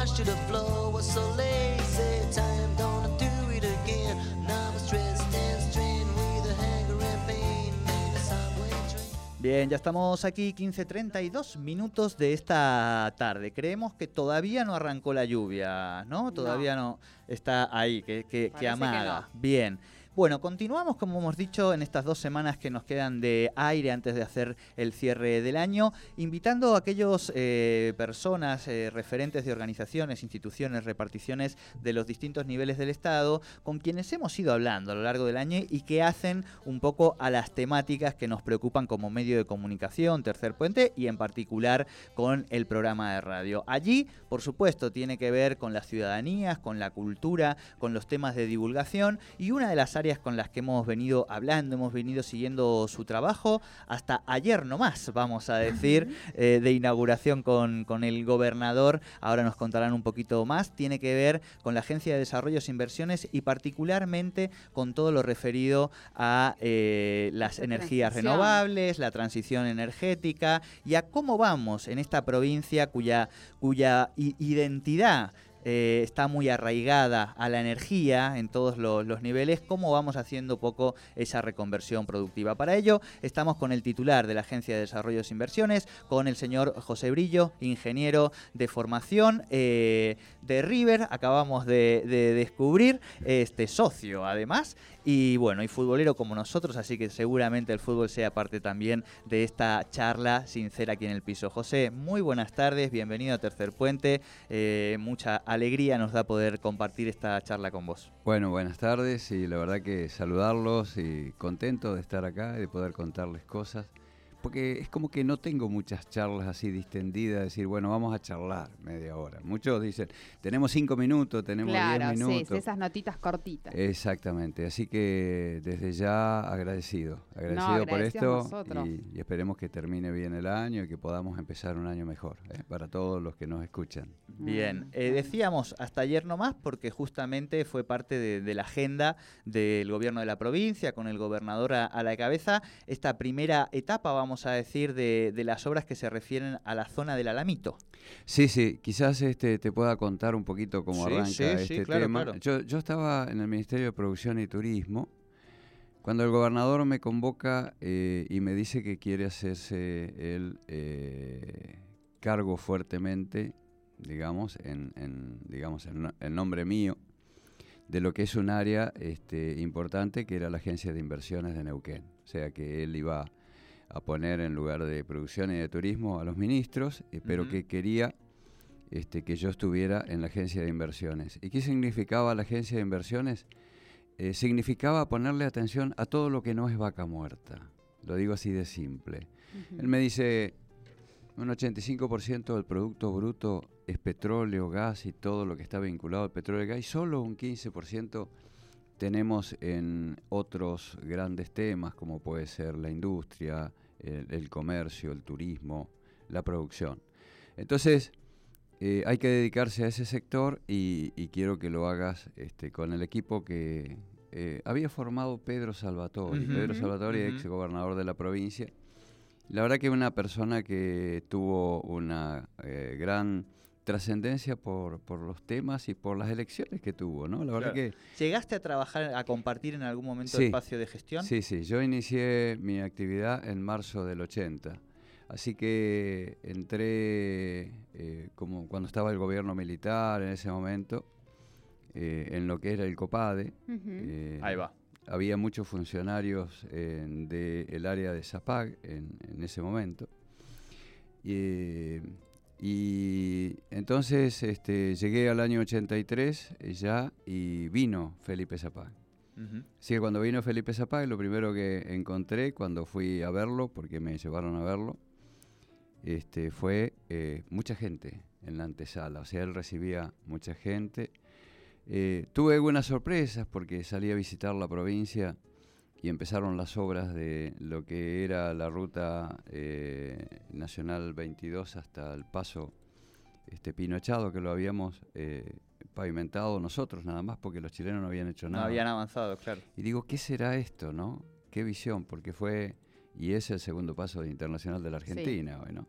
Thought my watch to the floor was so lazy. Time don't do it again. Now I'm stressed and strained with a hanger and pain. Need a subway train. Bien, ya estamos aquí 15.32 minutos de esta tarde. Creemos que todavía no arrancó la lluvia, ¿no? Todavía no, está ahí, que, que- que Parece que amaga. no. Bien. Bueno, continuamos como hemos dicho en estas dos semanas que nos quedan de aire antes de hacer el cierre del año, invitando a aquellos eh, personas, eh, referentes de organizaciones, instituciones, reparticiones de los distintos niveles del Estado, con quienes hemos ido hablando a lo largo del año y que hacen un poco a las temáticas que nos preocupan como medio de comunicación, Tercer Puente, y en particular con el programa de radio. Allí, por supuesto, tiene que ver con las ciudadanías, con la cultura, con los temas de divulgación y una de las áreas con las que hemos venido hablando, hemos venido siguiendo su trabajo hasta ayer nomás, vamos a decir, eh, de inauguración con, con el gobernador, ahora nos contarán un poquito más, tiene que ver con la Agencia de Desarrollos e Inversiones y particularmente con todo lo referido a eh, las energías transición. renovables, la transición energética y a cómo vamos en esta provincia cuya, cuya identidad eh, está muy arraigada a la energía en todos lo- los niveles, cómo vamos haciendo poco esa reconversión productiva. Para ello estamos con el titular de la Agencia de Desarrollos e Inversiones, con el señor José Brillo, ingeniero de formación eh, de River, acabamos de, de descubrir, este socio además, y bueno, y futbolero como nosotros, así que seguramente el fútbol sea parte también de esta charla sincera aquí en el piso. José, muy buenas tardes, bienvenido a Tercer Puente, eh, mucha alegría nos da poder compartir esta charla con vos. Bueno, buenas tardes y la verdad que saludarlos y contento de estar acá y de poder contarles cosas. Porque es como que no tengo muchas charlas así distendidas, decir, bueno, vamos a charlar media hora. Muchos dicen, tenemos cinco minutos, tenemos diez Claro, minutos. sí, esas notitas cortitas. Exactamente, así que desde ya agradecido, agradecido por esto y, y esperemos que termine bien el año y que podamos empezar un año mejor ¿eh? para todos los que nos escuchan. Bien, Mm, eh, decíamos hasta ayer nomás porque justamente fue parte de, de la agenda del gobierno de la provincia, con el gobernador a, a la cabeza, esta primera etapa, vamos a decir, de, de las obras que se refieren a la zona del Alamito. Sí, sí, quizás este te pueda contar un poquito cómo Sí, arranca sí, sí, este claro, tema. claro. Yo, yo estaba en el Ministerio de Producción y Turismo cuando el gobernador me convoca eh, y me dice que quiere hacerse el eh, cargo fuertemente, digamos, en, en, digamos, en, en nombre mío, de lo que es un área este, importante que era la Agencia de Inversiones de Neuquén. O sea que él iba a poner en lugar de producción y de turismo a los ministros, eh, pero que quería este, que yo estuviera en la agencia de inversiones. ¿Y qué significaba la agencia de inversiones? Eh, significaba ponerle atención a todo lo que no es vaca muerta. Lo digo así de simple. Él me dice, un 85% del Producto Bruto es petróleo, gas y todo lo que está vinculado al petróleo y gas, y solo un 15% tenemos en otros grandes temas, como puede ser la industria, el, el comercio, el turismo, la producción. Entonces, eh, hay que dedicarse a ese sector y, y quiero que lo hagas este, con el equipo que eh, había formado Pedro Salvatori. Pedro Salvatori, ujú. ex gobernador de la provincia. La verdad que una persona que tuvo una eh, gran trascendencia por, por los temas y por las elecciones que tuvo, ¿no? La verdad Claro. que ¿Llegaste a trabajar, a compartir en algún momento Sí. espacio de gestión? Sí, sí, yo inicié mi actividad en marzo del 80. Así que entré eh, como cuando estaba el gobierno militar en ese momento, eh, en lo que era el COPADE. Eh, Ahí va. Había muchos funcionarios del área de Zapag en, en ese momento. Y, y entonces este, llegué al año 83 ya y vino Felipe Zapag. Ujú. Así que cuando vino Felipe Zapag, lo primero que encontré cuando fui a verlo, porque me llevaron a verlo, este, fue eh, mucha gente en la antesala. O sea, él recibía mucha gente. Eh, tuve algunas sorpresas porque salí a visitar la provincia y empezaron las obras de lo que era la ruta eh, nacional 22 hasta el paso este, Pinochado, que lo habíamos eh, pavimentado nosotros nada más porque los chilenos no habían hecho No nada. habían avanzado, claro. Y digo, ¿qué será esto, no? ¿Qué visión? Porque fue, y es el segundo paso internacional de la Sí. Argentina, bueno.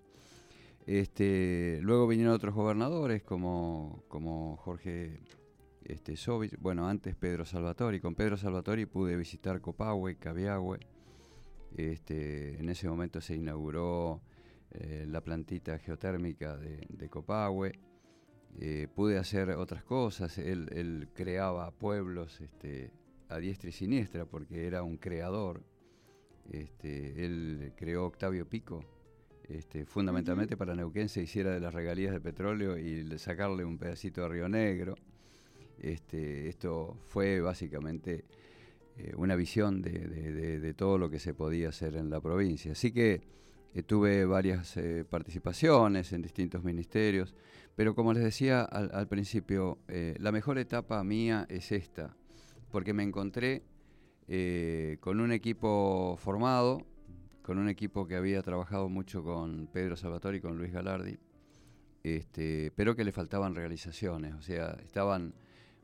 Este, luego vinieron otros gobernadores como, como Jorge este, Sovich, bueno, antes Pedro Salvatori. Con Pedro Salvatori pude visitar Copahue, Cabiahue. Este, en ese momento se inauguró eh, la plantita geotérmica de, de Copahue. Eh, pude hacer otras cosas. Él, él creaba pueblos este, a diestra y siniestra porque era un creador. Este, él creó Octavio Pico, este, fundamentalmente para Neuquén se hiciera de las regalías de petróleo y le- sacarle un pedacito de Río Negro. Este, esto fue básicamente eh, una visión de, todo lo que se podía hacer en la provincia. Así que eh, tuve varias eh, participaciones en distintos ministerios, pero como les decía al, principio, la mejor etapa mía es esta, porque me encontré con un equipo formado, con un equipo que había trabajado mucho con Pedro Salvatori y con Luis Galardi, este, pero que le faltaban realizaciones, o sea, estaban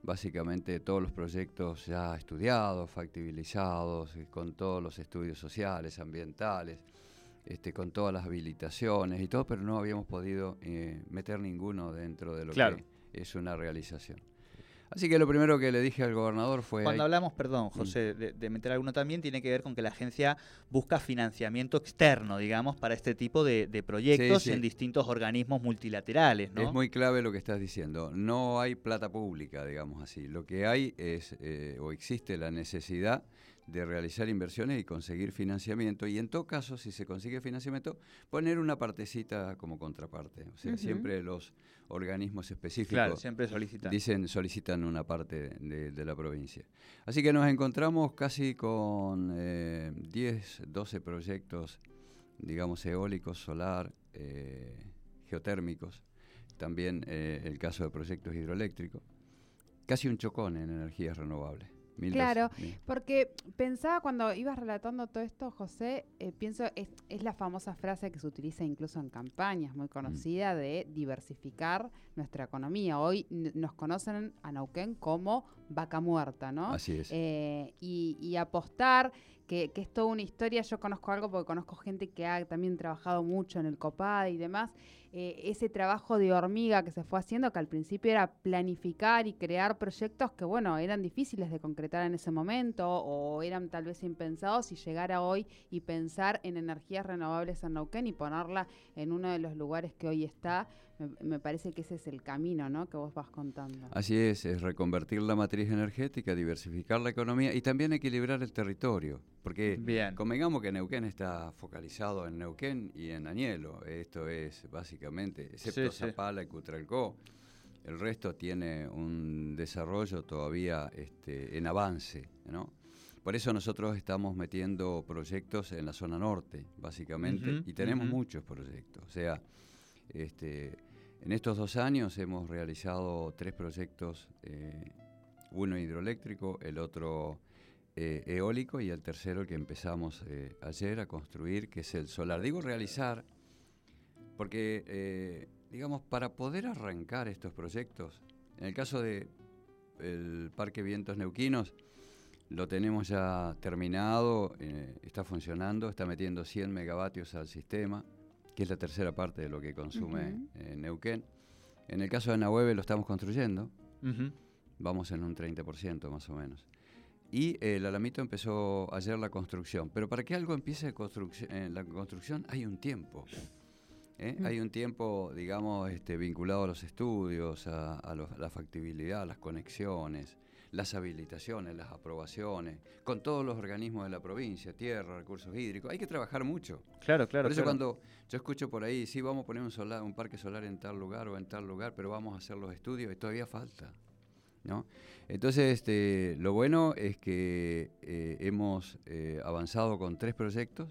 básicamente todos los proyectos ya estudiados, factibilizados, eh, con todos los estudios sociales, ambientales, este, con todas las habilitaciones y todo, pero no habíamos podido eh, meter ninguno dentro de lo Claro. que es una realización. Así que lo primero que le dije al gobernador fue... Cuando "Hay- hablamos, perdón, José, de, de meter alguno también, tiene que ver con que la agencia busca financiamiento externo, digamos, para este tipo de, de proyectos Sí, sí. en distintos organismos multilaterales, ¿no? Es muy clave lo que estás diciendo. No hay plata pública, digamos así. Lo que hay es, eh, o existe la necesidad de realizar inversiones y conseguir financiamiento. Y en todo caso, si se consigue financiamiento, poner una partecita como contraparte. O sea, siempre los organismos específicos Claro, siempre solicitan. dicen solicitan una parte de, de la provincia. Así que nos encontramos casi con eh, 10, 12 proyectos, digamos, eólicos, solar, eh, geotérmicos, también eh, el caso de proyectos hidroeléctricos, casi un chocón en energías renovables. Claro. Porque pensaba cuando ibas relatando todo esto, José, eh, pienso, es, es la famosa frase que se utiliza incluso en campañas, muy conocida, de diversificar nuestra economía. Hoy nos conocen a Neuquén como vaca muerta, ¿no? Así es. Eh, y, y apostar, que, que es toda una historia, yo conozco algo porque conozco gente que ha también trabajado mucho en el COPAD y demás, eh, ese trabajo de hormiga que se fue haciendo, que al principio era planificar y crear proyectos que, bueno, eran difíciles de concretar en ese momento o eran tal vez impensados y llegar a hoy y pensar en energías renovables en Neuquén y ponerla en uno de los lugares que hoy está, me, me parece que ese es el camino, ¿no? Que vos vas contando. Así es, es reconvertir la matriz energética, diversificar la economía y también equilibrar el territorio. Porque Bien. convengamos que Neuquén está focalizado en Neuquén y en Añelo. Esto es básicamente, excepto Sí. Zapala y Cutralcó, el resto tiene un desarrollo todavía este, en avance, ¿no? Por eso nosotros estamos metiendo proyectos en la zona norte, básicamente, Ujú, y tenemos ujú. muchos proyectos. O sea, este, en estos dos años hemos realizado tres proyectos, eh, uno hidroeléctrico, el otro eh, eólico y el tercero el que empezamos eh, ayer a construir, que es el solar. Digo realizar porque, eh, digamos, para poder arrancar estos proyectos, en el caso de el Parque Vientos Neuquinos, lo tenemos ya terminado, eh, está funcionando, está metiendo 100 megavatios al sistema, que es la tercera parte de lo que consume eh, Neuquén. En el caso de Nahueve lo estamos construyendo, vamos en un 30% más o menos. Y el Alamito empezó ayer la construcción. Pero para que algo empiece la construcción hay un tiempo. ¿Eh? Hay un tiempo, digamos, este, vinculado a los estudios, a, a los- la factibilidad, las conexiones, las habilitaciones, las aprobaciones, con todos los organismos de la provincia, tierra, recursos hídricos. Hay que trabajar mucho. Claro, claro. por eso claro. cuando yo escucho por ahí, sí, vamos a poner un, solar, un parque solar en tal lugar o en tal lugar, pero vamos a hacer los estudios y todavía falta. ¿no? Entonces, este, lo bueno es que eh, hemos eh, avanzado con tres proyectos,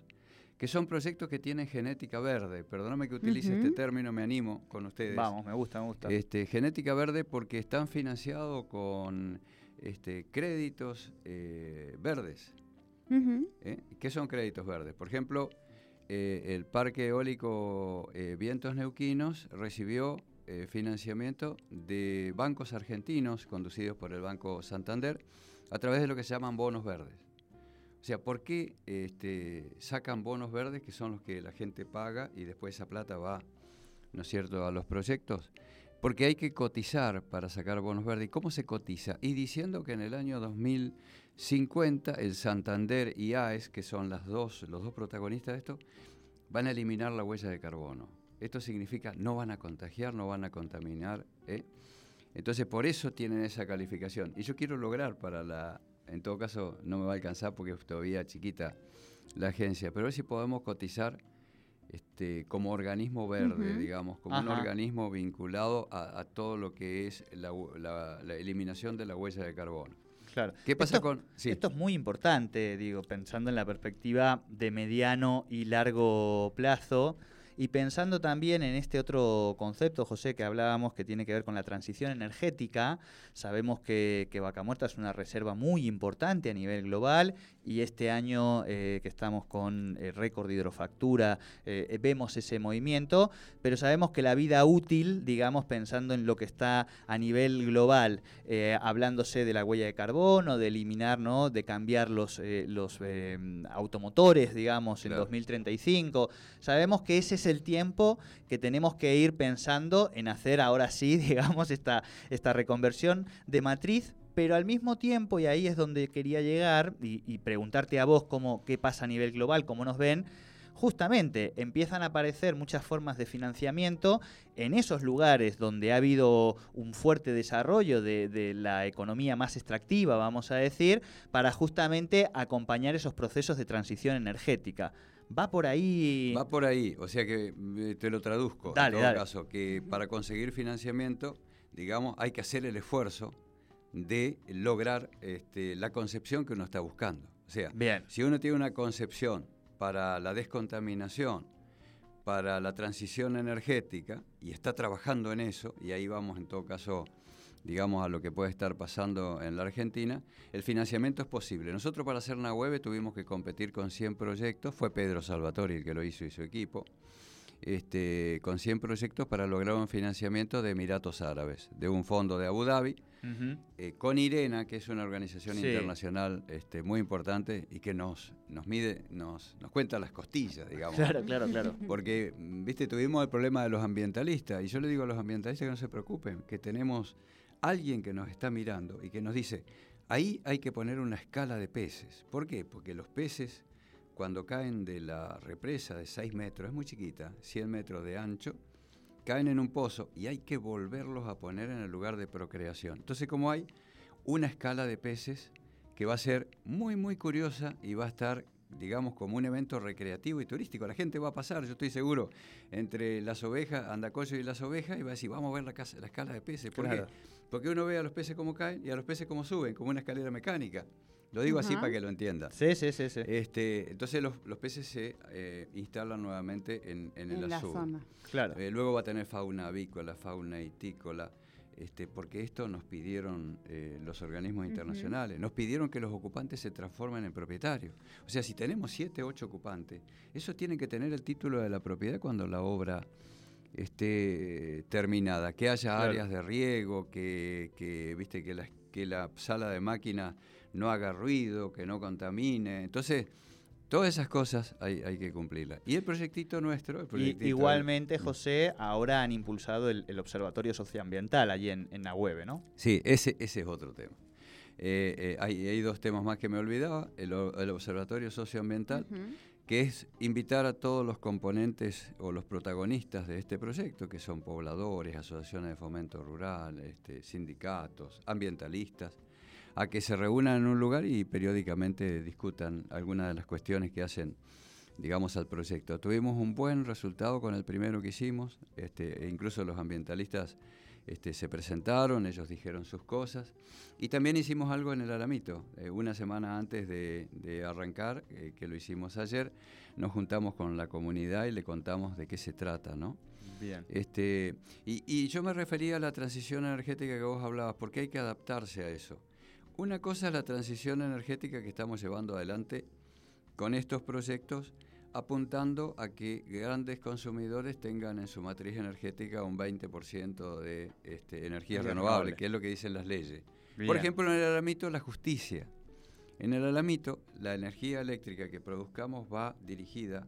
que son proyectos que tienen genética verde. Perdóname que utilice este término, me animo con ustedes. Vamos, me gusta, me gusta. Este, genética verde porque están financiados con este, créditos eh, verdes. ¿eh? ¿Qué son créditos verdes? Por ejemplo, eh, el Parque Eólico eh, Vientos Neuquinos recibió eh, financiamiento de bancos argentinos conducidos por el Banco Santander a través de lo que se llaman bonos verdes. O sea, ¿por qué este, sacan bonos verdes que son los que la gente paga y después esa plata va, ¿no es cierto?, a los proyectos? Porque hay que cotizar para sacar bonos verdes. ¿Y cómo se cotiza? Y diciendo que en el año 2050 el Santander y AES, que son los dos protagonistas de esto, van a eliminar la huella de carbono. Esto significa no van a contagiar, no van a contaminar. ¿eh? Entonces, por eso tienen esa calificación. Y yo quiero lograr para la, en todo caso, no me va a alcanzar porque es todavía chiquita la agencia, pero a ver si podemos cotizar este, como organismo verde, digamos, como un organismo vinculado a, a todo lo que es la, la- la eliminación de la huella de carbono. Claro. ¿Qué pasa Esto- con...? sí. Esto es muy importante, digo, pensando en la perspectiva de mediano y largo plazo y pensando también en este otro concepto, José, que hablábamos que tiene que ver con la transición energética. Sabemos que, que Vaca Muerta es una reserva muy importante a nivel global y este año eh, que estamos con eh, récord de hidrofactura eh, vemos ese movimiento, pero sabemos que la vida útil, digamos, pensando en lo que está a nivel global, hablándose de la huella de carbono, de eliminar, ¿no? de cambiar los, los automotores, digamos, en Claro. 2035. Sabemos que ese es el tiempo que tenemos que ir pensando en hacer ahora sí, digamos, esta, esta reconversión de matriz. Pero al mismo tiempo, y ahí es donde quería llegar, y, y preguntarte a vos cómo, qué pasa a nivel global, cómo nos ven, justamente empiezan a aparecer muchas formas de financiamiento en esos lugares donde ha habido un fuerte desarrollo de, de la economía más extractiva, vamos a decir, para justamente acompañar esos procesos de transición energética. Va por ahí. Va por ahí, o sea que eh, te lo traduzco. Dale, en todo dale. caso, que para conseguir financiamiento, digamos, hay que hacer el esfuerzo de lograr este, la concepción que uno está buscando. O sea, Bien. si uno tiene una concepción para la descontaminación, para la transición energética, y está trabajando en eso, y ahí vamos en todo caso, digamos, a lo que puede estar pasando en la Argentina, el financiamiento es posible. Nosotros para hacer una web tuvimos que competir con 100 proyectos, fue Pedro Salvatori el que lo hizo y su equipo, este, con 100 proyectos para lograr un financiamiento de Emiratos Árabes, de un fondo de Abu Dhabi, eh, con IRENA, que es una organización Sí. internacional este, muy importante y que nos, nos mide, nos, nos cuenta las costillas, digamos. Claro, claro, claro. Porque, mm, viste, tuvimos el problema de los ambientalistas, y yo le digo a los ambientalistas que no se preocupen, que tenemos alguien que nos está mirando y que nos dice, ahí hay que poner una escala de peces. ¿Por qué? Porque los peces, cuando caen de la represa de 6 metros, es muy chiquita, 100 metros de ancho, caen en un pozo y hay que volverlos a poner en el lugar de procreación. Entonces, como hay una escala de peces que va a ser muy, muy curiosa y va a estar, digamos, como un evento recreativo y turístico. La gente va a pasar, yo estoy seguro, entre las ovejas, Andacollo y las ovejas, y va a decir, vamos a ver la, casa- la escala de peces. ¿Por Claro. qué? Porque uno ve a los peces cómo caen y a los peces cómo suben, como una escalera mecánica. Lo digo así para que lo entiendan. Sí, sí, sí, sí. Este, entonces los, los peces se eh, instalan nuevamente en, en el en la azul. zona. Claro. Eh, luego va a tener fauna avícola, fauna itícola, este, porque esto nos pidieron eh, los organismos internacionales, nos pidieron que los ocupantes se transformen en propietarios. O sea, si tenemos siete, ocho ocupantes, esos tienen que tener el título de la propiedad cuando la obra esté terminada, que haya Claro. áreas de riego, que, que, viste que la, que la sala de máquina no haga ruido, que no contamine. Entonces, Todas esas cosas hay, hay que cumplirlas. Y el proyectito nuestro, el Y, proyectito igualmente, José, ahora han impulsado el, el Observatorio Socioambiental allí en, en Nahueve, ¿no? Sí, ese, ese es otro tema. Eh, eh, hay, hay dos temas más que me olvidaba. El, o- el Observatorio Socioambiental, que es invitar a todos los componentes o los protagonistas de este proyecto, que son pobladores, asociaciones de fomento rural, este, sindicatos, ambientalistas, a que se reúnan en un lugar y periódicamente discutan algunas de las cuestiones que hacen, digamos, al proyecto. Tuvimos un buen resultado con el primero que hicimos, este, e incluso los ambientalistas este, se presentaron, ellos dijeron sus cosas. Y también hicimos algo en el Alamito. eh, una semana antes de, de arrancar, eh, que lo hicimos ayer, nos juntamos con la comunidad y le contamos de qué se trata, ¿no? Bien. Este, y, y yo me refería a la transición energética que vos hablabas, porque hay que adaptarse a eso. Una cosa es la transición energética que estamos llevando adelante con estos proyectos, apuntando a que grandes consumidores tengan en su matriz energética un 20% de este, energía renovable, renovable. que es lo que dicen las leyes. Por ejemplo, en el alamito, la justicia. En el alamito, la energía eléctrica que produzcamos va dirigida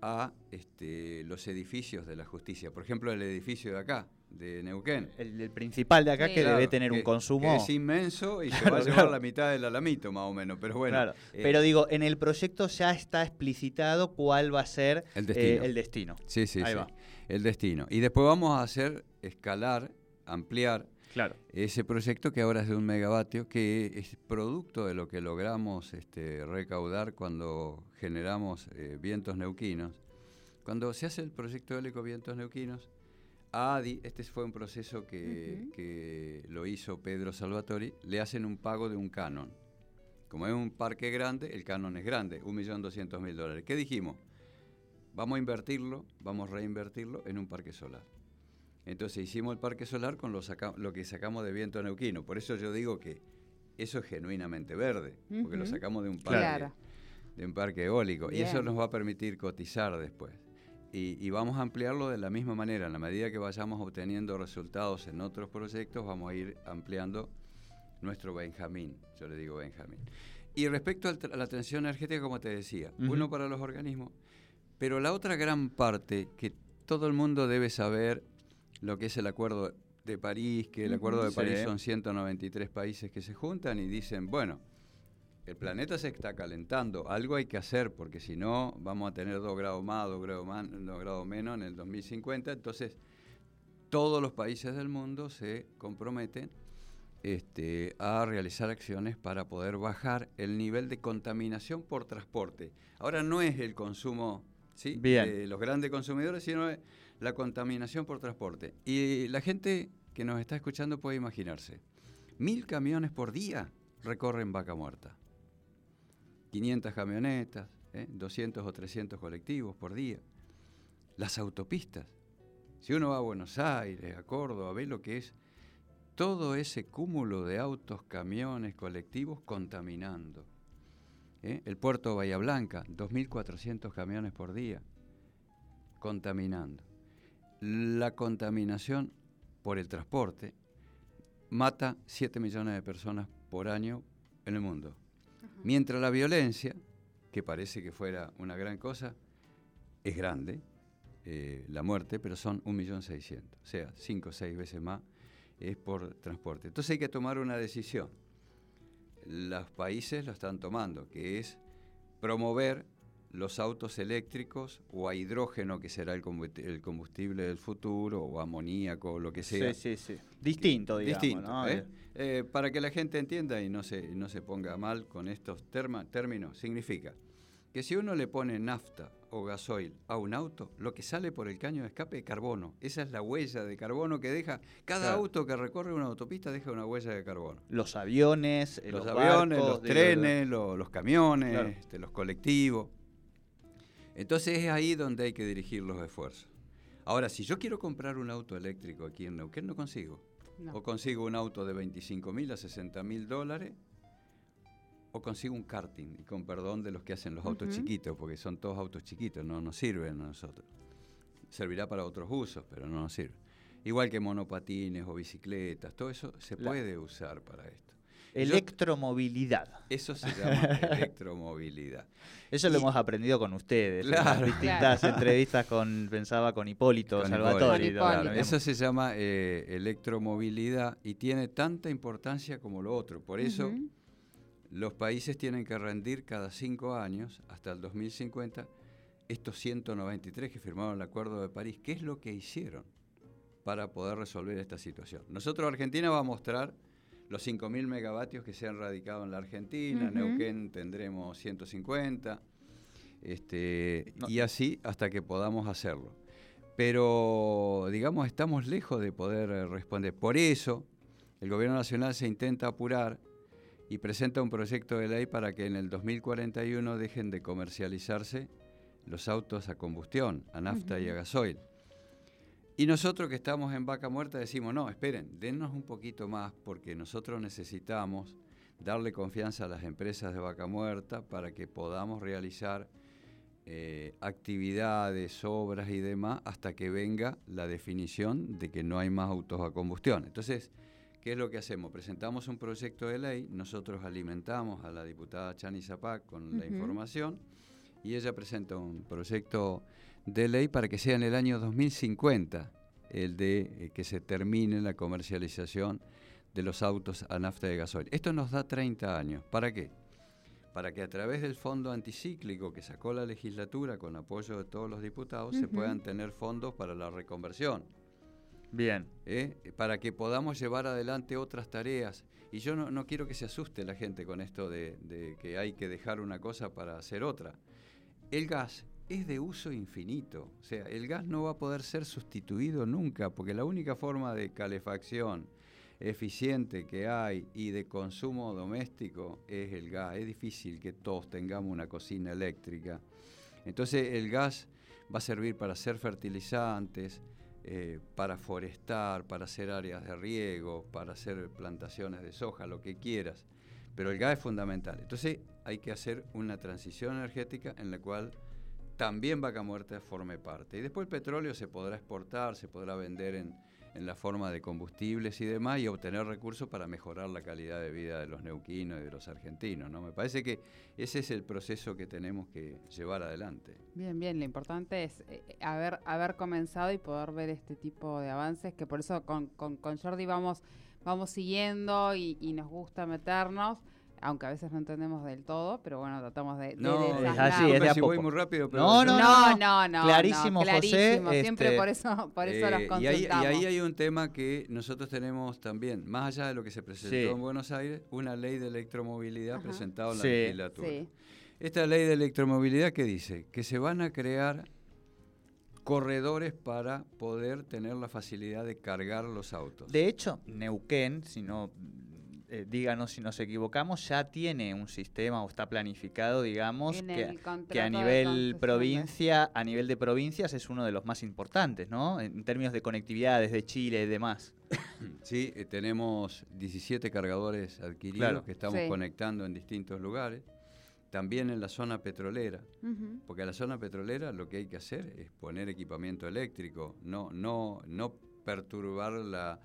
a este, los edificios de la justicia. Por ejemplo, el edificio de acá, de Neuquén. El, el principal de acá Sí. que Claro, debe tener que- un consumo. que es inmenso y se va a llevar claro. la mitad del alamito, más o menos. Pero bueno, Claro. eh, Pero digo, en el proyecto ya está explicitado cuál va a ser El eh, destino. el destino. sí, sí, ahí sí, va. el destino. Y después vamos a hacer escalar, ampliar Claro. ese proyecto que ahora es de un megavatio, que es producto de lo que logramos este, recaudar cuando generamos eh, vientos neuquinos. Cuando se hace el proyecto eólico Vientos Neuquinos, a ADI, este fue un proceso que, lo hizo Pedro Salvatori, le hacen un pago de un canon. Como es un parque grande, el canon es grande, 1.200.000 dólares. ¿Qué dijimos? Vamos a invertirlo, vamos a reinvertirlo en un parque solar. Entonces hicimos el parque solar con lo, saca- lo que sacamos de viento neuquino. Por eso yo digo que eso es genuinamente verde, porque lo sacamos de un parque, Claro. de un parque eólico. Y eso nos va a permitir cotizar después. Y, y vamos a ampliarlo de la misma manera. En la medida que vayamos obteniendo resultados en otros proyectos, vamos a ir ampliando nuestro Benjamín. Yo le digo Benjamín. Y respecto a la transición energética, como te decía, uno para los organismos, pero la otra gran parte que todo el mundo debe saber, lo que es el Acuerdo de París, que el Acuerdo de Sí. París son 193 países que se juntan y dicen, bueno, el planeta se está calentando, algo hay que hacer, porque si no vamos a tener 2 grados más, 2 grados, más, 2 grados menos en el 2050, entonces todos los países del mundo se comprometen este, a realizar acciones para poder bajar el nivel de contaminación por transporte. Ahora no es el consumo ¿sí? Bien. de los grandes consumidores, sino la contaminación por transporte. Y la gente que nos está escuchando puede imaginarse, mil camiones por día recorren Vaca Muerta. 500 camionetas, ¿eh? 200 o 300 colectivos por día. Las autopistas. Si uno va a Buenos Aires, a Córdoba, ve lo que es todo ese cúmulo de autos, camiones, colectivos contaminando. ¿eh? El puerto de Bahía Blanca, 2.400 camiones por día, contaminando. La contaminación por el transporte mata 7 millones de personas por año en el mundo. Mientras la violencia, que parece que fuera una gran cosa, es grande, eh, la muerte, pero son 1.600.000, o sea, 5 o 6 veces más es por transporte. Entonces hay que tomar una decisión. Los países lo están tomando, que es promover los autos eléctricos o a hidrógeno, que será el combusti- el combustible del futuro, o amoníaco, o lo que sea. Sí, sí, sí. Distinto, digamos. Distinto, ¿no? ¿eh? Eh, para que la gente entienda y no se, no se ponga mal con estos términos, significa que si uno le pone nafta o gasoil a un auto, lo que sale por el caño de escape es carbono. Esa es la huella de carbono que deja. Cada Claro. auto que recorre una autopista deja una huella de carbono. Los aviones, eh, Los, los, aviones, barcos, los trenes, lo- los camiones, Claro. este, los colectivos. Entonces es ahí donde hay que dirigir los esfuerzos. Ahora, si yo quiero comprar un auto eléctrico aquí en Neuquén, no consigo. No. O consigo un auto de 25 mil a 60 mil dólares, o consigo un karting, y con perdón de los que hacen los autos chiquitos, porque son todos autos chiquitos, no nos sirven a nosotros. Servirá para otros usos, pero no nos sirve. Igual que monopatines o bicicletas, todo eso se La- puede usar para esto. Electromovilidad. Eso se llama electromovilidad. Eso lo hemos aprendido con ustedes. en las Claro. distintas Claro. entrevistas con, pensaba, con Hipólito Con. Eso se llama eh, electromovilidad y tiene tanta importancia como lo otro. Por eso los países tienen que rendir cada cinco años, hasta el 2050, estos 193 que firmaron el Acuerdo de París. ¿Qué es lo que hicieron para poder resolver esta situación? Nosotros, Argentina, va a mostrar los 5.000 megavatios que se han radicado en la Argentina. Ujú. Neuquén tendremos 150. Este, No. Y así hasta que podamos hacerlo. Pero, digamos, estamos lejos de poder eh, responder. Por eso, el Gobierno Nacional se intenta apurar y presenta un proyecto de ley para que en el 2041 dejen de comercializarse los autos a combustión, a nafta y a gasoil. Y nosotros que estamos en vaca muerta decimos, no, esperen, dennos un poquito más porque nosotros necesitamos darle confianza a las empresas de vaca muerta para que podamos realizar eh, actividades, obras y demás hasta que venga la definición de que no hay más autos a combustión. Entonces, ¿qué es lo que hacemos? Presentamos un proyecto de ley, nosotros alimentamos a la diputada Chani Zapac con la información y ella presenta un proyecto de ley para que sea en el año 2050 el de eh, que se termine la comercialización de los autos a nafta y gasoil. Esto nos da 30 años. ¿Para qué? Para que a través del fondo anticíclico que sacó la legislatura con apoyo de todos los diputados se puedan tener fondos para la reconversión. Bien. ¿eh? para que podamos llevar adelante otras tareas. Y yo no, no quiero que se asuste la gente con esto de, de que hay que dejar una cosa para hacer otra. El gas es de uso infinito, o sea, el gas no va a poder ser sustituido nunca, porque la única forma de calefacción eficiente que hay y de consumo doméstico es el gas. Es difícil que todos tengamos una cocina eléctrica. Entonces el gas va a servir para hacer fertilizantes, eh, para forestar, para hacer áreas de riego, para hacer plantaciones de soja, lo que quieras. Pero el gas es fundamental. Entonces hay que hacer una transición energética en la cual también Vaca Muerta forme parte. Y después el petróleo se podrá exportar, se podrá vender en, en la forma de combustibles y demás y obtener recursos para mejorar la calidad de vida de los neuquinos y de los argentinos. ¿no? Me parece que ese es el proceso que tenemos que llevar adelante. Bien, bien, lo importante es eh, haber, haber comenzado y poder ver este tipo de avances, que por eso con, con, con Jordi vamos, vamos siguiendo y, y nos gusta meternos, aunque a veces no entendemos del todo, pero bueno, tratamos de, de No, es así, es de a si voy poco. muy rápido, pero No, no, No, no, no. Clarísimo, no, José, clarísimo. Siempre este, por eso, por eso los Eh, y, consultamos. ahí, y ahí hay un tema que nosotros tenemos también, más allá de lo que se presentó Sí. en Buenos Aires, una ley de electromovilidad Ajá. presentada en la Sí. legislatura. Sí. Esta ley de electromovilidad que dice que se van a crear corredores para poder tener la facilidad de cargar los autos. De hecho, Neuquén, si no, eh, díganos si nos equivocamos, ya tiene un sistema o está planificado, digamos, que, a nivel provincia, a nivel de provincias es uno de los más importantes, ¿no? En términos de conectividad desde Chile y demás. Sí, eh, tenemos 17 cargadores adquiridos Claro. que estamos Sí. conectando en distintos lugares. También en la zona petrolera, porque a la zona petrolera lo que hay que hacer es poner equipamiento eléctrico, no, no, no perturbar la,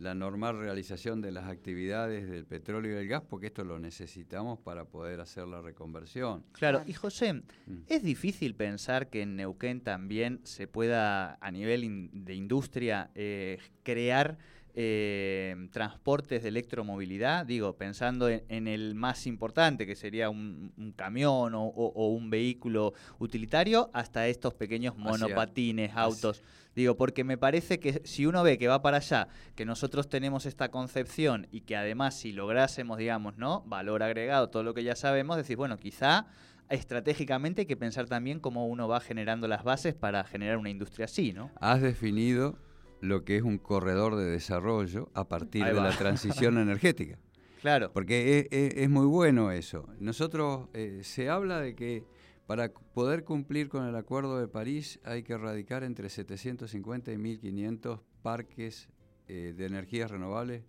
la normal realización de las actividades del petróleo y del gas, porque esto lo necesitamos para poder hacer la reconversión. Claro, y José, Mm. ¿es difícil pensar que en Neuquén también se pueda, a nivel in- de industria, eh, crear eh, transportes de electromovilidad? Digo, pensando en, en el más importante, que sería un, un camión o, o- o un vehículo utilitario, hasta estos pequeños monopatines, autos. Digo, porque me parece que si uno ve que va para allá, que nosotros tenemos esta concepción y que además si lográsemos, digamos, ¿no? Valor agregado, todo lo que ya sabemos, decir, bueno, quizá estratégicamente hay que pensar también cómo uno va generando las bases para generar una industria así, ¿no? Has definido lo que es un corredor de desarrollo a partir de la transición energética. Claro. Porque es, es- es muy bueno eso. Nosotros eh, se habla de que para poder cumplir con el Acuerdo de París hay que erradicar entre 750 y 1500 parques eh, de energías renovables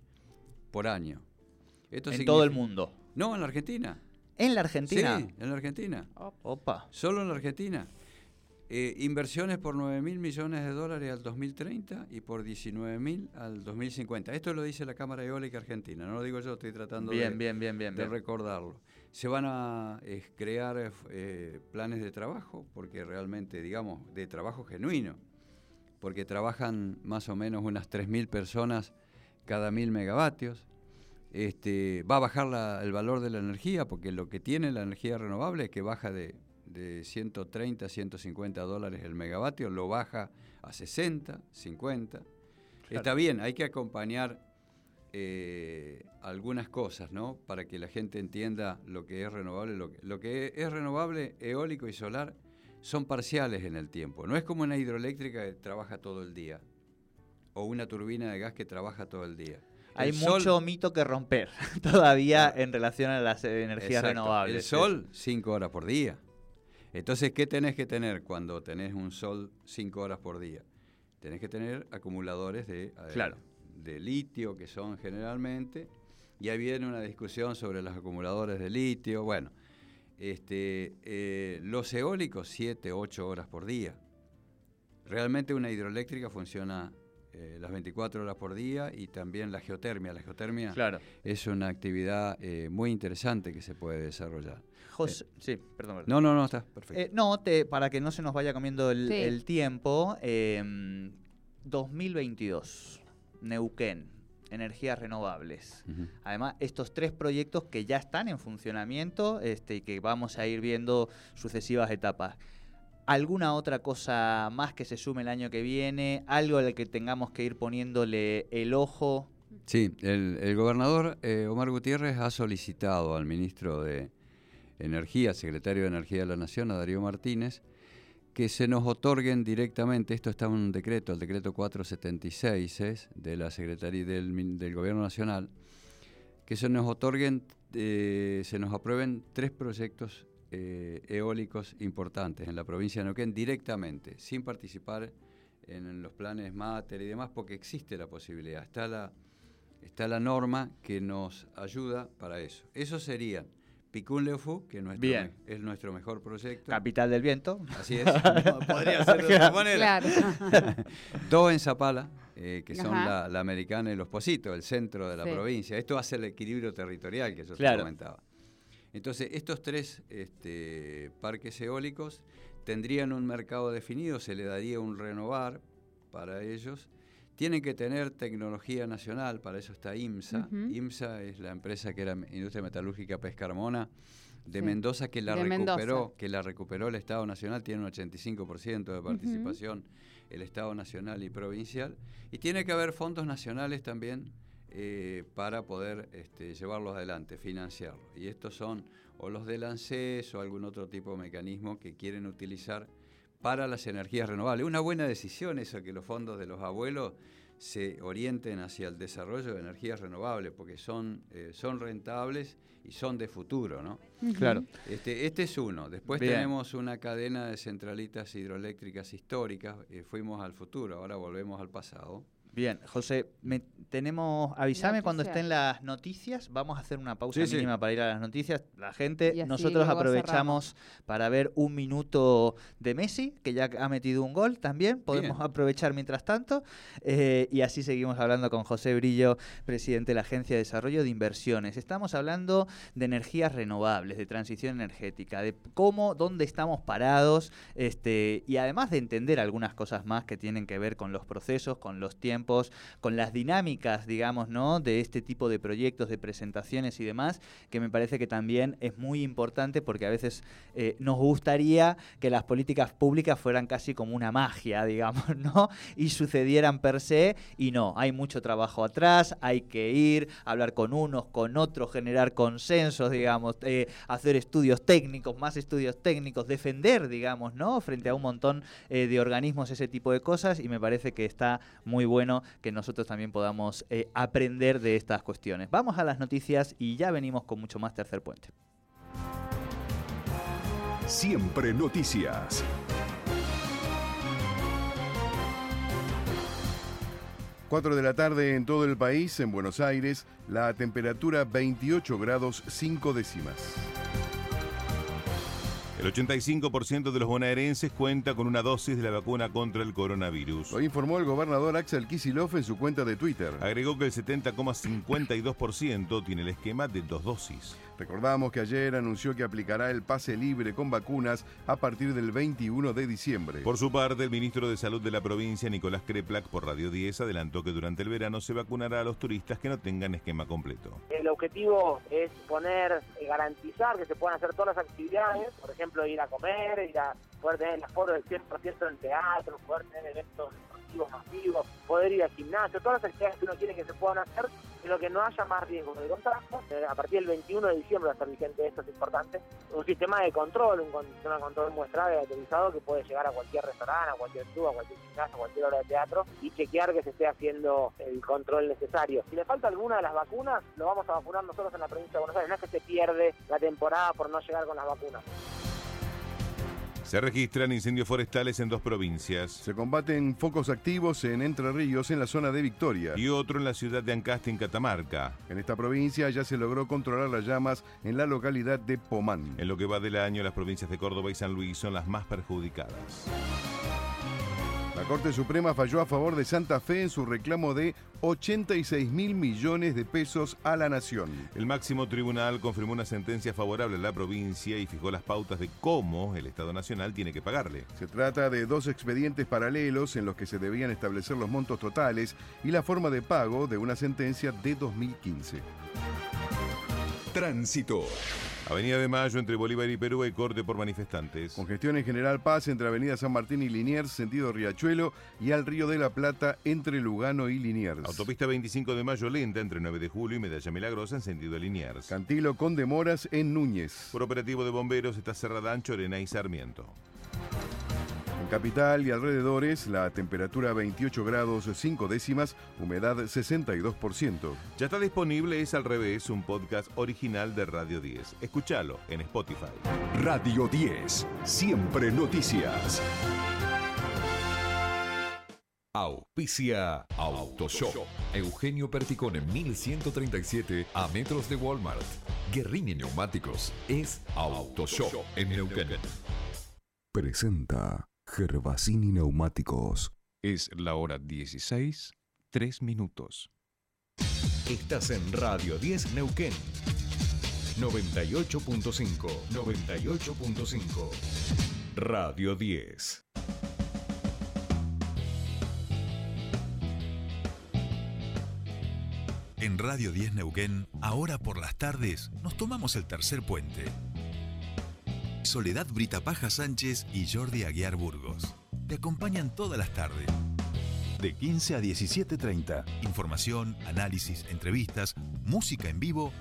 por año. Esto en todo el mundo. No, en la Argentina. En la Argentina. Sí, en la Argentina. Opa. Solo en la Argentina. Eh, inversiones por 9 mil millones de dólares al 2030 y por 19 mil al 2050. Esto lo dice la Cámara Eólica Argentina, no lo digo yo, estoy tratando Bien, de, bien, bien, bien. de bien. recordarlo. Se van a eh, crear eh, planes de trabajo, porque realmente, digamos, de trabajo genuino, porque trabajan más o menos unas 3.000 personas cada 1.000 megavatios. Este, va a bajar la- el valor de la energía, porque lo que tiene la energía renovable es que baja de, de 130 a 150 dólares el megavatio, lo baja a 60, 50. Está bien, hay que acompañar eh, algunas cosas, ¿no? Para que la gente entienda lo que es renovable. Lo que, lo que es renovable, eólico y solar, son parciales en el tiempo. No es como una hidroeléctrica que trabaja todo el día. O una turbina de gas que trabaja todo el día. Hay sol- mucho mito que romper todavía en relación a las eh, energías Exacto. renovables. El sol, 5 horas por día. Entonces, ¿qué tenés que tener cuando tenés un sol 5 horas por día? Tenés que tener acumuladores de, eh, Claro. de litio, que son generalmente, y ahí viene una discusión sobre los acumuladores de litio. Bueno, este, eh, los eólicos, 7, 8 horas por día. Realmente una hidroeléctrica funciona eh, las 24 horas por día y también la geotermia. La geotermia Claro. es una actividad eh, muy interesante que se puede desarrollar. José, sí, perdón. perdón. No, no, no, está perfecto. Eh, no, te, para que no se nos vaya comiendo el, Sí. el tiempo, eh, 2022, Neuquén, energías renovables. Además, estos tres proyectos que ya están en funcionamiento este, y que vamos a ir viendo sucesivas etapas. ¿Alguna otra cosa más que se sume el año que viene? ¿Algo al que tengamos que ir poniéndole el ojo? Sí, el, el gobernador eh, Omar Gutiérrez ha solicitado al ministro de Energía, secretario de Energía de la Nación, a Darío Martínez, que se nos otorguen directamente, esto está en un decreto, el decreto 476 es, de la Secretaría del, del Gobierno Nacional, que se nos otorguen, eh, se nos aprueben tres proyectos eh, eólicos importantes en la provincia de Neuquén directamente, sin participar en los planes Mater y demás, porque existe la posibilidad, está la, está la norma que nos ayuda para eso. Eso serían Picún Leufú, que nuestro Bien. es nuestro mejor proyecto. Capital del viento. Así es, no, podría ser de otra manera. Claro. Dos en Zapala, eh, que son la, la americana y los Positos, el centro de la Sí. provincia. Esto hace el equilibrio territorial que yo te Claro. comentaba. Entonces, estos tres este, parques eólicos tendrían un mercado definido, se le daría un renovar para ellos. Tienen que tener tecnología nacional, para eso está IMSA. IMSA es la empresa que era Industria Metalúrgica Pescarmona de Sí. Mendoza que la De Mendoza. recuperó, que la recuperó el Estado Nacional, tiene un 85% de participación el Estado Nacional y provincial, y tiene que haber fondos nacionales también eh, para poder este, llevarlos adelante, financiarlos. Y estos son o los del ANSES o algún otro tipo de mecanismo que quieren utilizar para las energías renovables. Una buena decisión eso, que los fondos de los abuelos se orienten hacia el desarrollo de energías renovables, porque son, eh, son rentables y son de futuro, ¿no? Claro. Este, este es uno. Después Bien. tenemos una cadena de centralitas hidroeléctricas históricas. eh, fuimos al futuro, ahora volvemos al pasado. Bien, José, me- tenemos, avísame cuando Noticias. estén las noticias. Vamos a hacer una pausa Sí, sí. mínima para ir a las noticias. La gente, nosotros aprovechamos para ver un minuto de Messi, que ya ha metido un gol también. Podemos Bien. aprovechar mientras tanto. eh, y así seguimos hablando con José Brillo, presidente de la Agencia de Desarrollo de Inversiones. Estamos hablando de energías renovables, de transición energética, de cómo, dónde estamos parados, este, y además de entender algunas cosas más que tienen que ver con los procesos, con los tiempos, con las dinámicas, digamos, ¿no? De este tipo de proyectos, de presentaciones y demás, que me parece que también es muy importante porque a veces eh, nos gustaría que las políticas públicas fueran casi como una magia, digamos, ¿no? Y sucedieran per se, y no, hay mucho trabajo atrás, hay que ir, hablar con unos, con otros, generar consensos, digamos, eh, hacer estudios técnicos, más estudios técnicos, defender, digamos, ¿no? Frente a un montón eh, de organismos, ese tipo de cosas, y me parece que está muy bueno que nosotros también podamos eh, aprender de estas cuestiones. Vamos a las noticias y ya venimos con mucho más Tercer Puente. Siempre noticias. Cuatro de la tarde en todo el país, en Buenos Aires, la temperatura 28 grados 5 décimas. El 85% de los bonaerenses cuenta con una dosis de la vacuna contra el coronavirus. Lo informó el gobernador Axel Kicillof en su cuenta de Twitter. Agregó que el 70,52% tiene el esquema de dos dosis. Recordamos que ayer anunció que aplicará el pase libre con vacunas a partir del 21 de diciembre. Por su parte, el ministro de Salud de la provincia, Nicolás Kreplak, por Radio 10, adelantó que durante el verano se vacunará a los turistas que no tengan esquema completo. El objetivo es poner, eh, garantizar que se puedan hacer todas las actividades, por ejemplo, ir a comer, ir a poder tener el aforo del 100% en teatro, poder tener eventos deportivos masivos, poder ir al gimnasio, todas las actividades que uno quiere que se puedan hacer, pero que no haya más riesgo de contagio. Eh, A partir del 21 de diciembre va a estar vigente esto, es importante. Un sistema de control, un sistema de control muestral autorizado que puede llegar a cualquier restaurante, a cualquier club, a cualquier gimnasio, a cualquier hora de teatro y chequear que se esté haciendo el control necesario. Si le falta alguna de las vacunas, lo vamos a vacunar nosotros en la provincia de Buenos Aires. No es que se pierde la temporada por no llegar con las vacunas. Se registran incendios forestales en dos provincias Se combaten focos activos en Entre Ríos, en la zona de Victoria. y otro en la ciudad de Ancaste, en Catamarca. En esta provincia ya se logró controlar las llamas en la localidad de Pomán. En lo que va del año, las provincias de Córdoba y San Luis son las más perjudicadas. La Corte Suprema falló a favor de Santa Fe en su reclamo de 86 mil millones de pesos a la nación. El máximo tribunal confirmó una sentencia favorable a la provincia y fijó las pautas de cómo el Estado Nacional tiene que pagarle. Se trata de dos expedientes paralelos en los que se debían establecer los montos totales y la forma de pago de una sentencia de 2015. Tránsito. Avenida de Mayo entre Bolívar y Perú hay corte por manifestantes. Congestión en General Paz entre Avenida San Martín y Liniers, sentido Riachuelo, y al Río de la Plata entre Lugano y Liniers. Autopista 25 de Mayo lenta entre 9 de julio y Medalla Milagrosa en sentido de Liniers. Cantilo con demoras en Núñez. Por operativo de bomberos está cerrada Ancho, Arena y Sarmiento. Capital y alrededores, la temperatura 28 grados 5 décimas, humedad 62%. Ya está disponible Es al revés, un podcast original de Radio 10. Escúchalo en Spotify. Radio 10. Siempre noticias. Auspicia Autoshop. Eugenio Perticón en 1137 a metros de Walmart. Guerrini Neumáticos es Autoshop en Neuquén. Presenta Gervasini Neumáticos. Es la hora 16, 3 minutos. Estás en Radio 10 Neuquén. 98.5. 98.5. Radio 10. En Radio 10 Neuquén, ahora por las tardes, nos tomamos el tercer puente. Soledad Britapaja Sánchez y Jordi Aguiar Burgos. Te acompañan todas las tardes. De 15 a 17.30. Información, análisis, entrevistas, música en vivo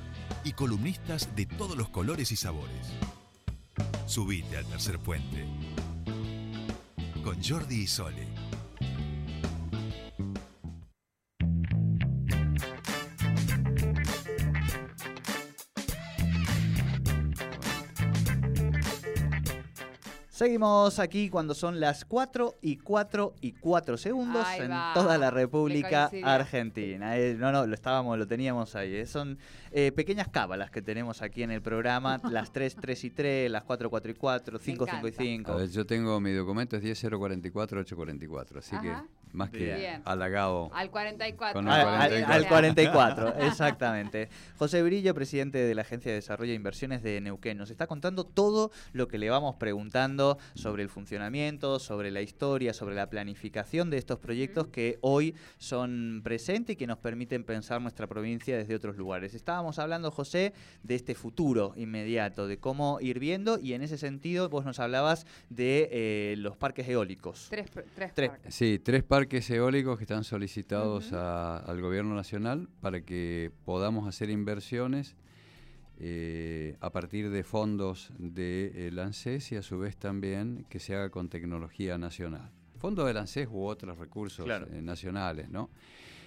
y columnistas de todos los colores y sabores. Subite al tercer puente. Con Jordi y Sole. Seguimos aquí cuando son las 4 y 4 y 4 segundos Ahí en va. toda la República. Argentina. Eh, no, no, lo estábamos, lo teníamos ahí. eh. Son eh, pequeñas cábalas que tenemos aquí en el programa. las 3, 3 y 3, las 4, 4 y 4, 5, 5 y encanta. 5. A ver, yo tengo mi documento, es 10044 844, así Ajá. que más que Bien. halagado. Al 44. Con el Al, al- 44. al 44, exactamente. José Brillo, presidente de la Agencia de Desarrollo e Inversiones de Neuquén, nos está contando todo lo que le vamos preguntando sobre el funcionamiento, sobre la historia, sobre la planificación de estos proyectos que hoy son presentes y que nos permiten pensar nuestra provincia desde otros lugares. Estábamos hablando, José, de este futuro inmediato, de cómo ir viendo y en ese sentido vos nos hablabas de eh, los parques eólicos. Tres, tres, Tres. parques. Sí, tres parques eólicos que están solicitados a- al gobierno nacional para que podamos hacer inversiones eh, a partir de fondos de eh, ANSES y a su vez también que se haga con tecnología nacional. Fondos del ANSES u otros recursos Claro. eh, nacionales, ¿no?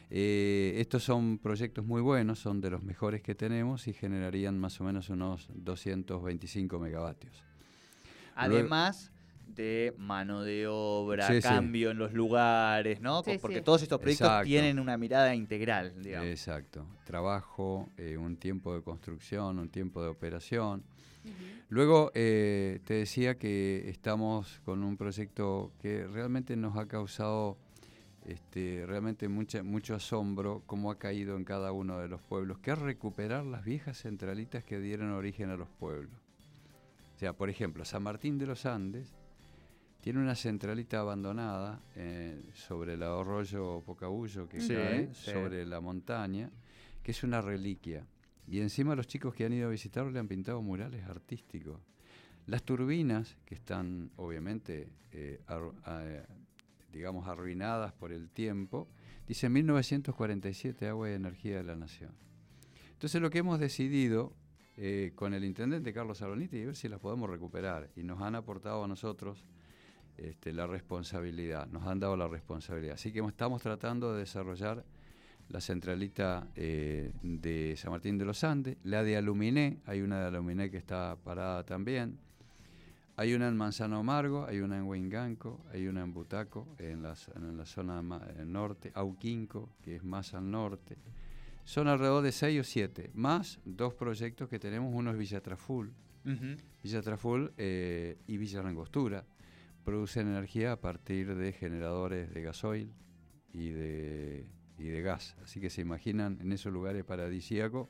Eh, estos son proyectos muy buenos, son de los mejores que tenemos y generarían más o menos unos 225 megavatios. Luego- Además de mano de obra, Sí, sí. cambio en los lugares, ¿no? Sí, Porque sí. todos estos proyectos Exacto. tienen una mirada integral, digamos. Exacto. Trabajo, eh, un tiempo de construcción, un tiempo de operación. Luego eh, te decía que estamos con un proyecto que realmente nos ha causado este, realmente mucha, mucho asombro cómo ha caído en cada uno de los pueblos, que es recuperar las viejas centralitas que dieron origen a los pueblos. O sea, por ejemplo, San Martín de los Andes tiene una centralita abandonada eh, sobre el arroyo Pocabullo que Sí, cae sí. sobre la montaña, que es una reliquia. Y encima los chicos que han ido a visitarlo le han pintado murales artísticos. Las turbinas, que están obviamente, eh, arru- eh, digamos, arruinadas por el tiempo, dice 1947 Agua y Energía de la Nación. Entonces lo que hemos decidido eh, con el intendente Carlos Aloniti es ver si las podemos recuperar. Y nos han aportado a nosotros este, la responsabilidad, nos han dado la responsabilidad. Así que estamos tratando de desarrollar la centralita eh, de San Martín de los Andes, la de Aluminé, hay una de Aluminé que está parada también. Hay una en Manzano Amargo, hay una en Huinganco, hay una en Butaco, en la, z- en la zona eh, norte, Auquinco, que es más al norte. Son alrededor de 6 o 7, más dos proyectos que tenemos, uno es Villa Traful. Villa Traful eh, y Villa Langostura. Producen energía a partir de generadores de gasoil y de, y de gas. Así que se imaginan en esos lugares paradisíacos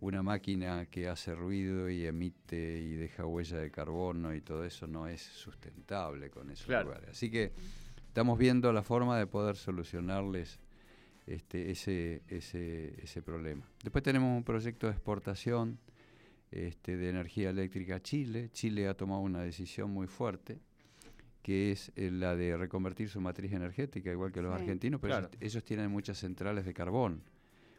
una máquina que hace ruido y emite y deja huella de carbono y todo eso no es sustentable con esos Claro. lugares. Así que estamos viendo la forma de poder solucionarles este, ese, ese, ese problema. Después tenemos un proyecto de exportación este, de energía eléctrica a Chile. Chile ha tomado una decisión muy fuerte, que es eh, la de reconvertir su matriz energética, igual que los Sí. argentinos, pero Claro. ellos, ellos tienen muchas centrales de carbón.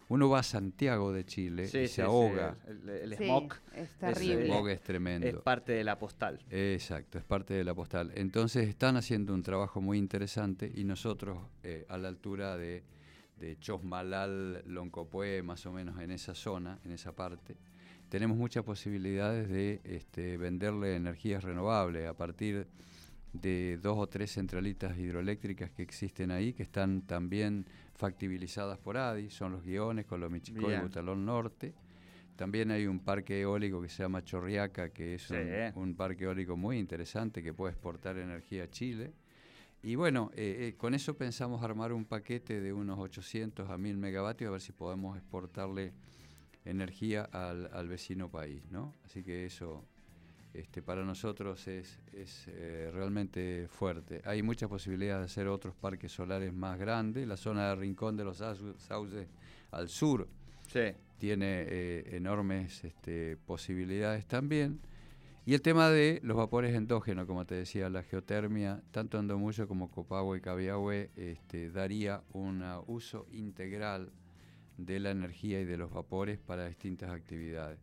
Uno va a Santiago de Chile Sí, y sí, se sí, ahoga. El, smog es es, terrible. El smog es tremendo. es parte de la postal. Exacto, es parte de la postal. Entonces están haciendo un trabajo muy interesante y nosotros eh, a la altura de, de Chosmalal, Loncopué, más o menos en esa zona, en esa parte, tenemos muchas posibilidades de este, venderle energías renovables a partir de dos o tres centralitas hidroeléctricas que existen ahí, que están también factibilizadas por ADI, son los guiones, Colomichicó y. Butalón Norte. También hay un parque eólico que se llama Chorriaca, que es Sí. un, un parque eólico muy interesante que puede exportar energía a Chile. Y bueno, eh, eh, con eso pensamos armar un paquete de unos 800 a 1000 megavatios, a ver si podemos exportarle energía al, al vecino país, ¿no? Así que eso este, para nosotros es, es eh, realmente fuerte. Hay muchas posibilidades de hacer otros parques solares más grandes. La zona de Rincón de los Sau- Sauces al sur Sí. tiene eh, enormes este, posibilidades también. Y el tema de los vapores endógenos, como te decía, la geotermia, tanto en Domuyo como Copahue y Cabiahue, este, daría un uso integral de la energía y de los vapores para distintas actividades.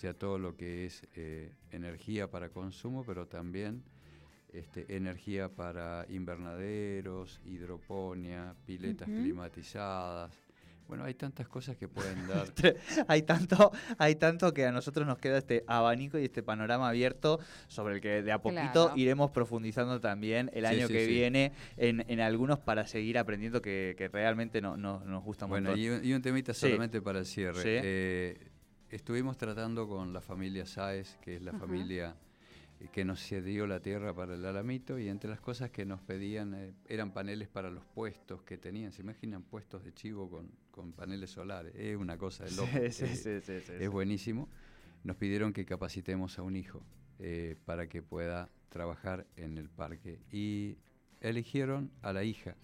O sea, todo lo que es eh, energía para consumo, pero también este, energía para invernaderos, hidroponía, piletas climatizadas. Bueno, hay tantas cosas que pueden dar. hay tanto, hay tanto que a nosotros nos queda este abanico y este panorama abierto sobre el que de a poquito Claro. iremos profundizando también el Sí, año sí, que sí. viene en, en algunos para seguir aprendiendo que, que realmente no, no- nos gusta un Bueno, y un, y un temita Sí. solamente para el cierre. Sí. Eh, estuvimos tratando con la familia Sáez, que es la familia eh, que nos cedió la tierra para el alamito, y entre las cosas que nos pedían eh, eran paneles para los puestos que tenían. ¿Se imaginan puestos de chivo con, con paneles solares? Es una cosa de loco. Sí, sí, Eh, sí, sí, sí, es buenísimo. Nos pidieron que capacitemos a un hijo para que pueda trabajar en el parque. Y eligieron a la hija,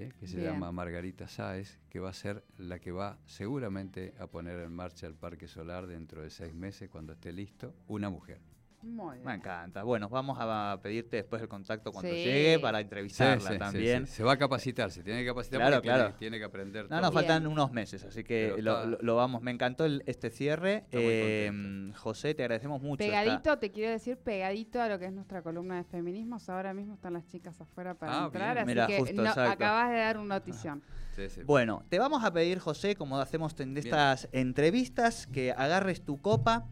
eh, que se Bien. llama Margarita Sáez, que va a ser la que va seguramente a poner en marcha el parque solar dentro de seis meses, cuando esté listo, una mujer. Muy Me bien. encanta. Bueno, vamos a pedirte después el contacto cuando Sí. llegue para entrevistarla sí, sí, también. sí. Se va a capacitar, se tiene que capacitar Claro, porque tiene- claro. Tiene, que aprender No, todo. nos faltan Bien. unos meses, así que lo, está- lo- lo vamos. Me encantó el- este cierre. Eh. José, te agradecemos mucho. esta- Pegadito, te quiero decir, pegadito a lo que es nuestra columna de feminismos. Ahora mismo están las chicas afuera para Ah, entrar, bien. así que justo, no- exacto. acabas de dar una notición. Sí, sí. Bueno, te vamos a pedir, José, como hacemos en estas entrevistas, que agarres tu copa,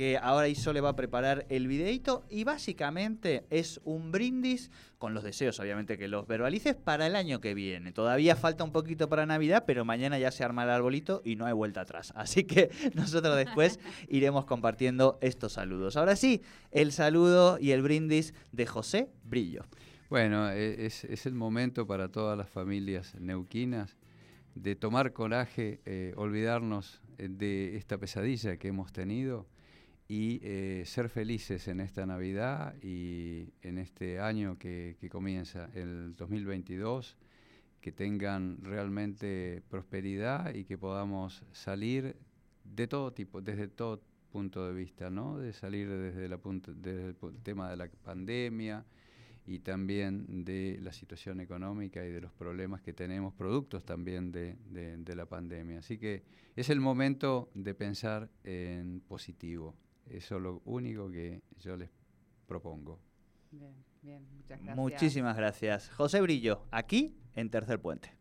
que ahora hizo le va a preparar el videito y básicamente es un brindis con los deseos, obviamente, que los verbalices para el año que viene. Todavía falta un poquito para Navidad, pero mañana ya se arma el arbolito y no hay vuelta atrás. Así que nosotros después iremos compartiendo estos saludos. Ahora sí, el saludo y el brindis de José Brillo. Bueno, e- es, es el momento para todas las familias neuquinas de tomar coraje, eh, olvidarnos eh, de esta pesadilla que hemos tenido y eh, ser felices en esta Navidad y en este año que, que comienza, el 2022, que tengan realmente prosperidad y que podamos salir de todo tipo, desde todo punto de vista, ¿no? De salir desde, la punto- desde el tema de la pandemia y también de la situación económica y de los problemas que tenemos, productos también de, de- de la pandemia. Así que es el momento de pensar en positivo. Eso es lo único que yo les propongo. Bien, bien, muchas gracias. Muchísimas gracias. José Brillo, aquí en Tercer Puente.